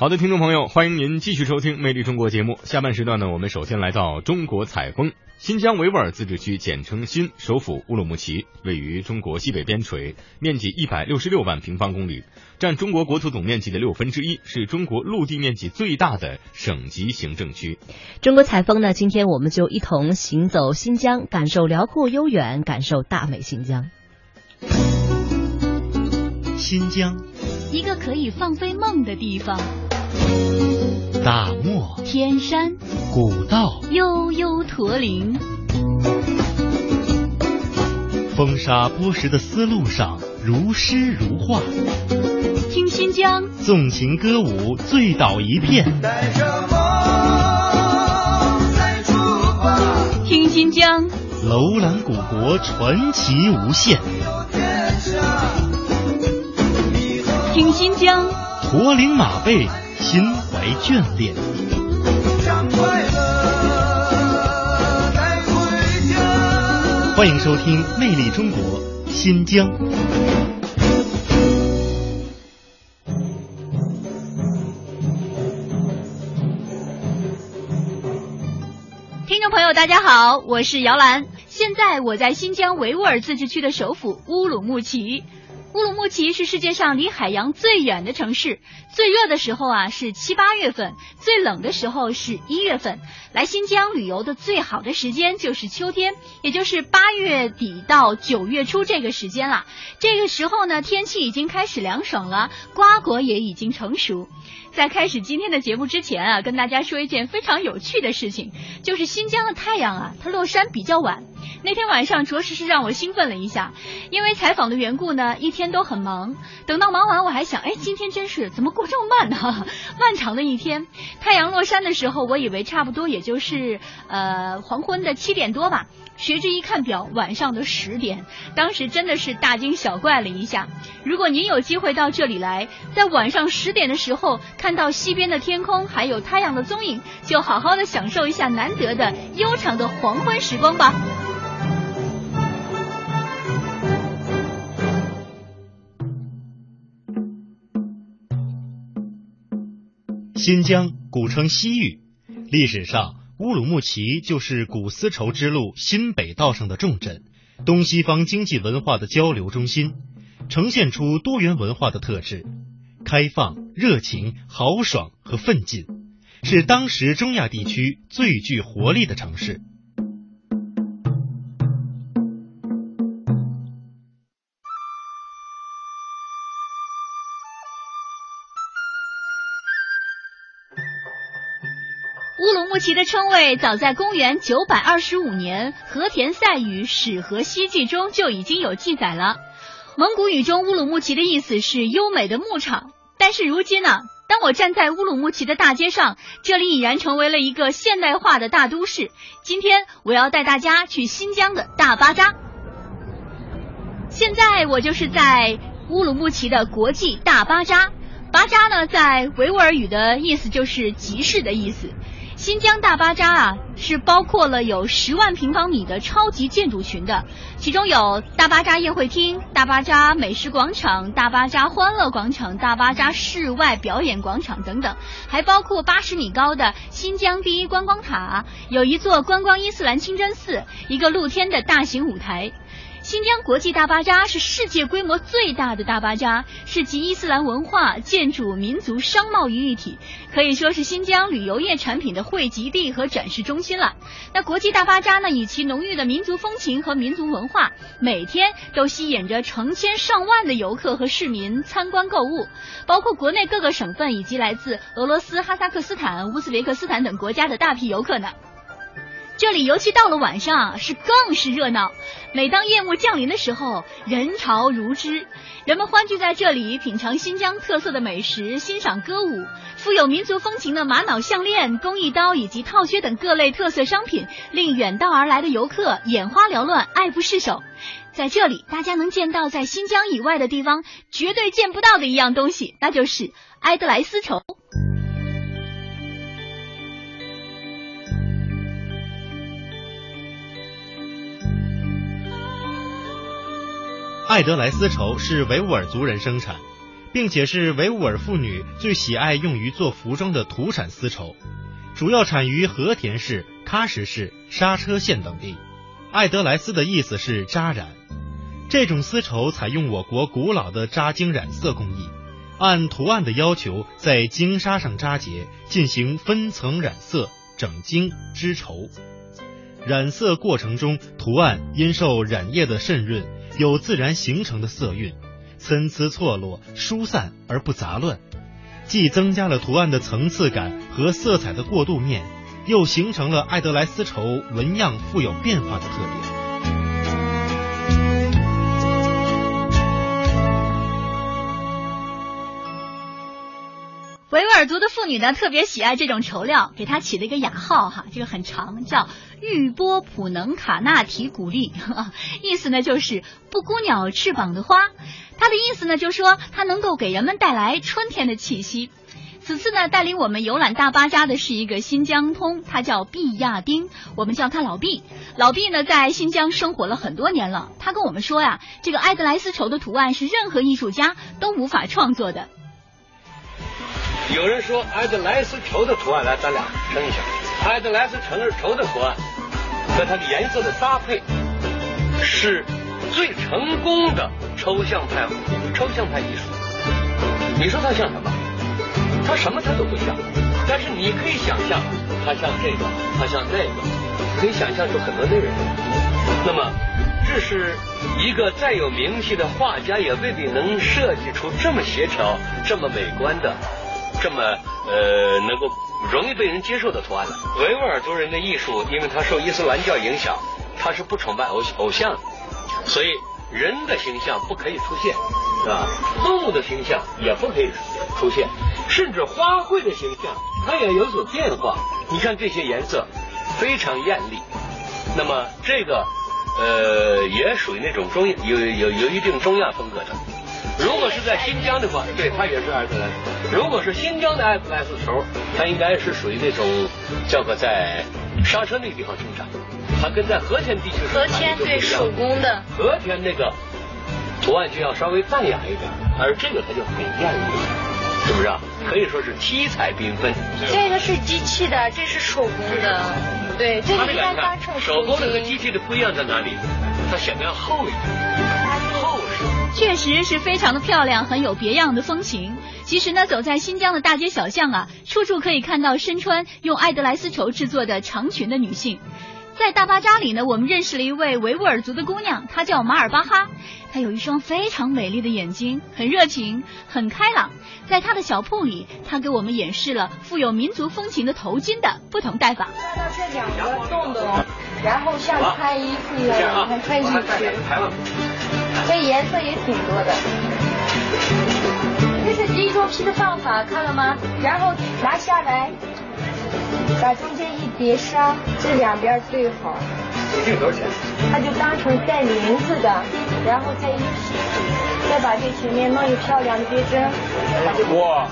好的，听众朋友，欢迎您继续收听《魅力中国》节目。下半时段呢，我们首先来到中国采风。新疆维吾尔自治区简称新，首府乌鲁木齐，位于中国西北边陲，面积一百六十六万平方公里，占中国国土总面积的六分之一，是中国陆地面积最大的省级行政区。中国采风呢，今天我们就一同行走新疆，感受辽阔悠远，感受大美新疆。新疆，一个可以放飞梦的地方。大漠、天山、古道、悠悠驼铃，风沙剥蚀的丝路上如诗如画。听新疆，纵情歌舞，醉倒一片。听新疆，楼兰古国，传奇无限。听新疆，驼铃马背。心怀眷恋。欢迎收听《魅力中国》新疆。听众朋友，大家好，我是姚兰，现在我在新疆维吾尔自治区的首府乌鲁木齐。乌鲁木齐是世界上离海洋最远的城市，最热的时候啊是七八月份，最冷的时候是一月份。来新疆旅游的最好的时间就是秋天，也就是八月底到九月初这个时间了。这个时候呢，天气已经开始凉爽了，瓜果也已经成熟。在开始今天的节目之前啊，跟大家说一件非常有趣的事情，就是新疆的太阳啊，它落山比较晚。那天晚上着实是让我兴奋了一下，因为采访的缘故呢，一天都很忙。等到忙完，我还想，哎，今天真是怎么过这么慢呢？漫长的一天，太阳落山的时候，我以为差不多也就是呃黄昏的七点多吧。谁知一看表，晚上的十点，当时真的是大惊小怪了一下。如果您有机会到这里来，在晚上十点的时候看到西边的天空还有太阳的踪影，就好好的享受一下难得的悠长的黄昏时光吧。新疆古称西域，历史上。乌鲁木齐就是古丝绸之路新北道上的重镇，东西方经济文化的交流中心，呈现出多元文化的特质，开放、热情、豪爽和奋进，是当时中亚地区最具活力的城市。其的称谓早在公元九百二十五年，《和田赛语·史和西记》中就已经有记载了。蒙古语中乌鲁木齐的意思是优美的牧场，但是如今呢，当我站在乌鲁木齐的大街上，这里已然成为了一个现代化的大都市。今天我要带大家去新疆的大巴扎。现在我就是在乌鲁木齐的国际大巴扎。巴扎呢，在维吾尔语的意思就是集市的意思。新疆大巴扎啊，是包括了有十万平方米的超级建筑群的，其中有大巴扎宴会厅、大巴扎美食广场、大巴扎欢乐广场、大巴扎室外表演广场等等，还包括八十米高的新疆第一观光塔，有一座观光伊斯兰清真寺，一个露天的大型舞台。新疆国际大巴扎是世界规模最大的大巴扎，是集伊斯兰文化、建筑、民族、商贸于一体，可以说是新疆旅游业产品的汇集地和展示中心了。那国际大巴扎呢，以其浓郁的民族风情和民族文化，每天都吸引着成千上万的游客和市民参观购物，包括国内各个省份以及来自俄罗斯、哈萨克斯坦、乌兹别克斯坦等国家的大批游客呢。这里尤其到了晚上是更是热闹。每当夜幕降临的时候，人潮如织，人们欢聚在这里，品尝新疆特色的美食，欣赏歌舞。富有民族风情的玛瑙项链、工艺刀以及套靴等各类特色商品，令远道而来的游客眼花缭乱，爱不释手。在这里，大家能见到在新疆以外的地方绝对见不到的一样东西，那就是埃德莱丝绸。艾德莱丝绸是维吾尔族人生产，并且是维吾尔妇女最喜爱用于做服装的土产丝绸，主要产于和田市、喀什市、莎车县等地。艾德莱丝的意思是扎染，这种丝绸采用我国古老的扎经染色工艺，按图案的要求在经纱上扎结，进行分层染色、整经织绸。染色过程中，图案因受染液的渗润，有自然形成的色韵，参差错落、疏散而不杂乱，既增加了图案的层次感和色彩的过渡面。又形成了爱德莱丝绸纹样富有变化的特点。维吾尔族的妇女呢，特别喜爱这种绸料，给它起了一个雅号哈，这个很长，叫玉波普能卡纳提古丽，意思呢就是布谷鸟翅膀的花，它的意思呢就是说它能够给人们带来春天的气息。此次呢，带领我们游览大巴扎的是一个新疆通，他叫毕亚丁，我们叫他老毕。老毕呢，在新疆生活了很多年了。他跟我们说呀，这个埃德莱丝绸的图案是任何艺术家都无法创作的。有人说埃德莱斯绸的图案，来，咱俩称一下。埃德莱丝绸绸的图案和它的颜色的搭配，是最成功的抽象派抽象派艺术。你说它像什么？它什么它都不像，但是你可以想象，它像这个，它像那个，可以想象出很多内容。那么，这是一个再有名气的画家也未必能设计出这么协调、这么美观的、这么呃能够容易被人接受的图案了。维吾尔族人的艺术，因为他受伊斯兰教影响，他是不崇拜偶偶像，所以人的形象不可以出现，是吧？动物的形象也不可以出现。甚至花卉的形象，它也有所变化。你看这些颜色非常艳丽，那么这个呃也属于那种中有有有一定中亚风格的。如果是在新疆的话，对它也是艾斯莱斯。如果是新疆的艾斯莱斯绸，它应该是属于那种叫做在刹车那个地方生产，它跟在和田地区和田对手工的和田那个图案就要稍微淡雅一点，而这个它就很艳丽。是不是啊？可以说是七彩缤纷。这个是机器的，这是手工的。对，这个应该当成手工的和机器的不一样在哪里？它显得要厚一点。确实是非常的漂亮，很有别样的风情。其实呢，走在新疆的大街小巷啊，处处可以看到身穿用爱德莱丝绸制作的长裙的女性。在大巴扎里呢，我们认识了一位维吾尔族的姑娘，她叫马尔巴哈。她有一双非常美丽的眼睛，很热情，很开朗。在她的小铺里，她给我们演示了富有民族风情的头巾的不同戴法。看到这两个洞洞，然后像穿衣服一样，你看穿进去。这颜色也挺多的。这是第一批的方法，看了吗？然后拿下来。把中间一叠纱，这两边对好。这个多少钱？它就当成带名字的，然后再一起，再把这前面弄一漂亮的别针。哇！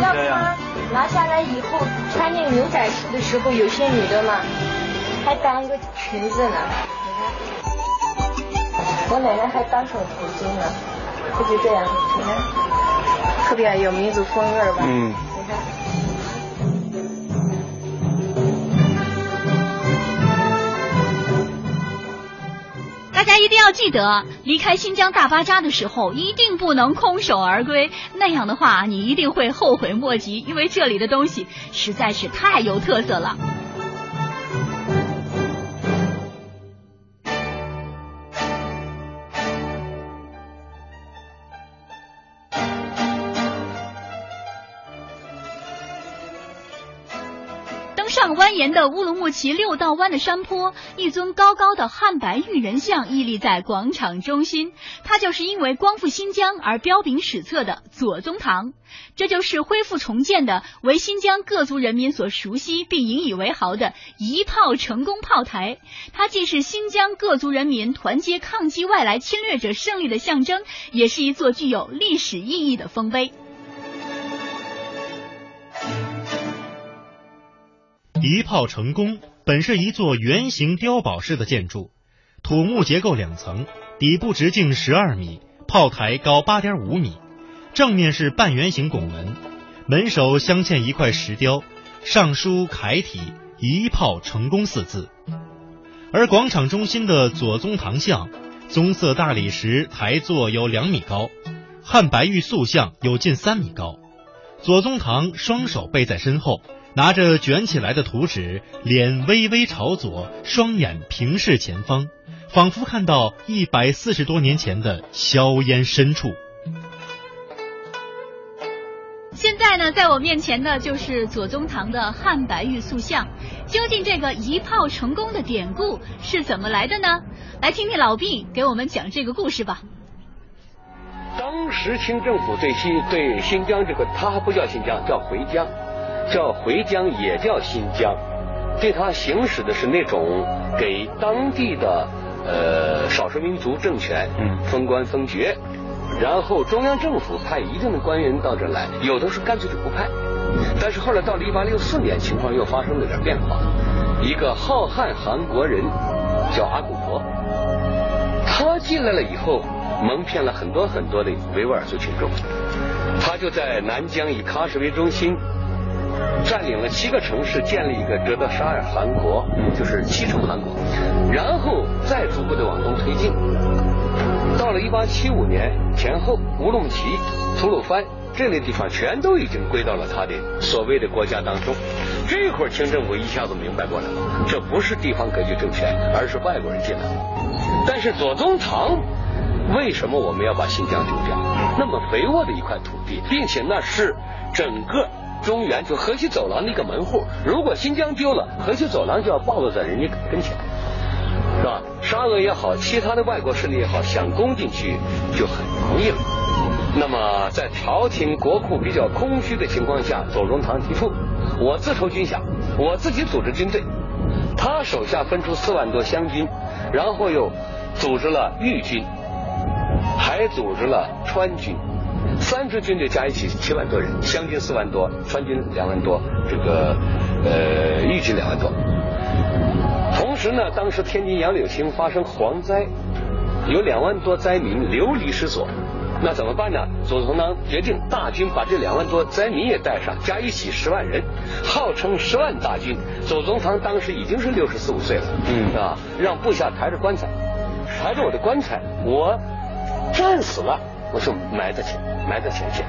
要不然？拿下来以后穿那个牛仔裤的时候，有些女的嘛，还当个裙子呢。你看，我奶奶还当成头巾呢，就是这样，你看，特别有民族风味吧？嗯。你看。大家一定要记得，离开新疆大巴扎的时候，一定不能空手而归。那样的话，你一定会后悔莫及，因为这里的东西实在是太有特色了。上蜿蜒的乌鲁木齐六道湾的山坡，一尊高高的汉白玉人像屹立在广场中心。它就是因为光复新疆而彪炳史册的左宗棠。这就是恢复重建的，为新疆各族人民所熟悉并引以为豪的一炮成功炮台。它既是新疆各族人民团结抗击外来侵略者胜利的象征，也是一座具有历史意义的丰碑。一炮成功本是一座圆形碉堡式的建筑，土木结构两层，底部直径十二米，炮台高八点五米，正面是半圆形拱门，门首镶嵌一块石雕，上书楷体“一炮成功”四字。而广场中心的左宗棠像，棕色大理石台座有两米高，汉白玉塑像有近三米高。左宗棠双手背在身后，拿着卷起来的图纸，脸微微朝左，双眼平视前方，仿佛看到一百四十多年前的硝烟深处。现在呢，在我面前的就是左宗棠的汉白玉塑像。究竟这个一炮成功的典故是怎么来的呢？来听听老毕给我们讲这个故事吧。当时清政府对新对新疆这个，它还不叫新疆，叫回疆，叫回疆也叫新疆，对它行使的是那种给当地的呃少数民族政权封官封爵。然后中央政府派一定的官员到这来，有的是干脆就不派。但是后来到了一八六四年，情况又发生了点变化。一个浩瀚韩国人叫阿古婆，他进来了以后，蒙骗了很多很多的维吾尔族群众。他就在南疆以喀什为中心，占领了七个城市，建立一个哲德沙尔汗国，就是七城汗国，然后再逐步的往东推进。到了一八七五年前后，乌鲁木齐、吐鲁番这类地方全都已经归到了他的所谓的国家当中。这会儿清政府一下子明白过来了，这不是地方割据政权，而是外国人进来了。但是左宗棠为什么我们要把新疆丢掉？那么肥沃的一块土地，并且那是整个中原就河西走廊的一个门户。如果新疆丢了，河西走廊就要暴露在人家跟前。是吧？沙俄也好，其他的外国势力也好，想攻进去就很容易了。那么在朝廷国库比较空虚的情况下，左宗棠提出，我自筹军饷，我自己组织军队。他手下分出四万多湘军，然后又组织了豫军，还组织了川军，三支军队加一起七万多人，湘军四万多，川军两万多，这个呃豫军两万多。同时呢，当时天津杨柳青发生蝗灾，有两万多灾民流离失所，那怎么办呢？左宗棠决定大军把这两万多灾民也带上，加一起十万人，号称十万大军。左宗棠当时已经是六十四五岁了，嗯啊，让部下抬着棺材，抬着我的棺材，我战死了，我就埋在前埋在前线，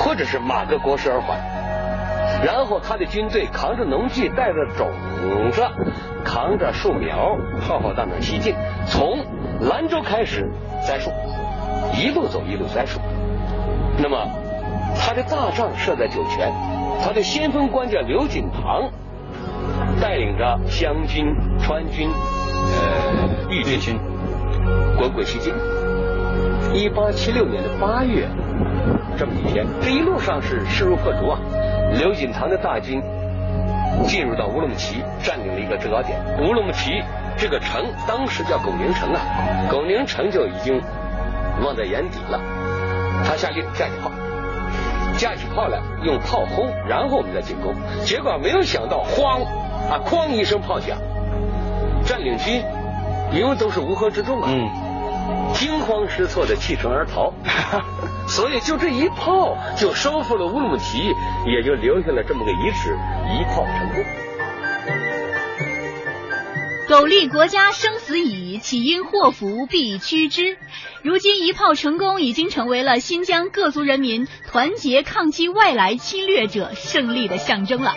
或者是马革裹尸而还。然后他的军队扛着农具，带着种子，扛着树苗，浩浩荡荡西进，从兰州开始栽树，一路走一路栽树。那么他的大帐设在酒泉，他的先锋官叫刘锦堂，带领着湘军、川军、呃豫军，滚滚西进。一八七六年的八月，这么一天，这一路上是势如破竹啊。刘锦堂的大军进入到乌鲁木齐，占领了一个制高点。乌鲁木齐这个城当时叫巩宁城啊，巩宁城就已经望在眼底了。他下令架起炮，架起炮来用炮轰，然后我们再进攻。结果没有想到，哐啊哐一声炮响，占领军因为都是乌合之众啊，嗯惊慌失措的弃城而逃。所以就这一炮就收复了乌鲁木齐，也就留下了这么个遗址，一炮成功。苟利国家生死以，岂因祸福避趋之？如今一炮成功，已经成为了新疆各族人民团结抗击外来侵略者胜利的象征了。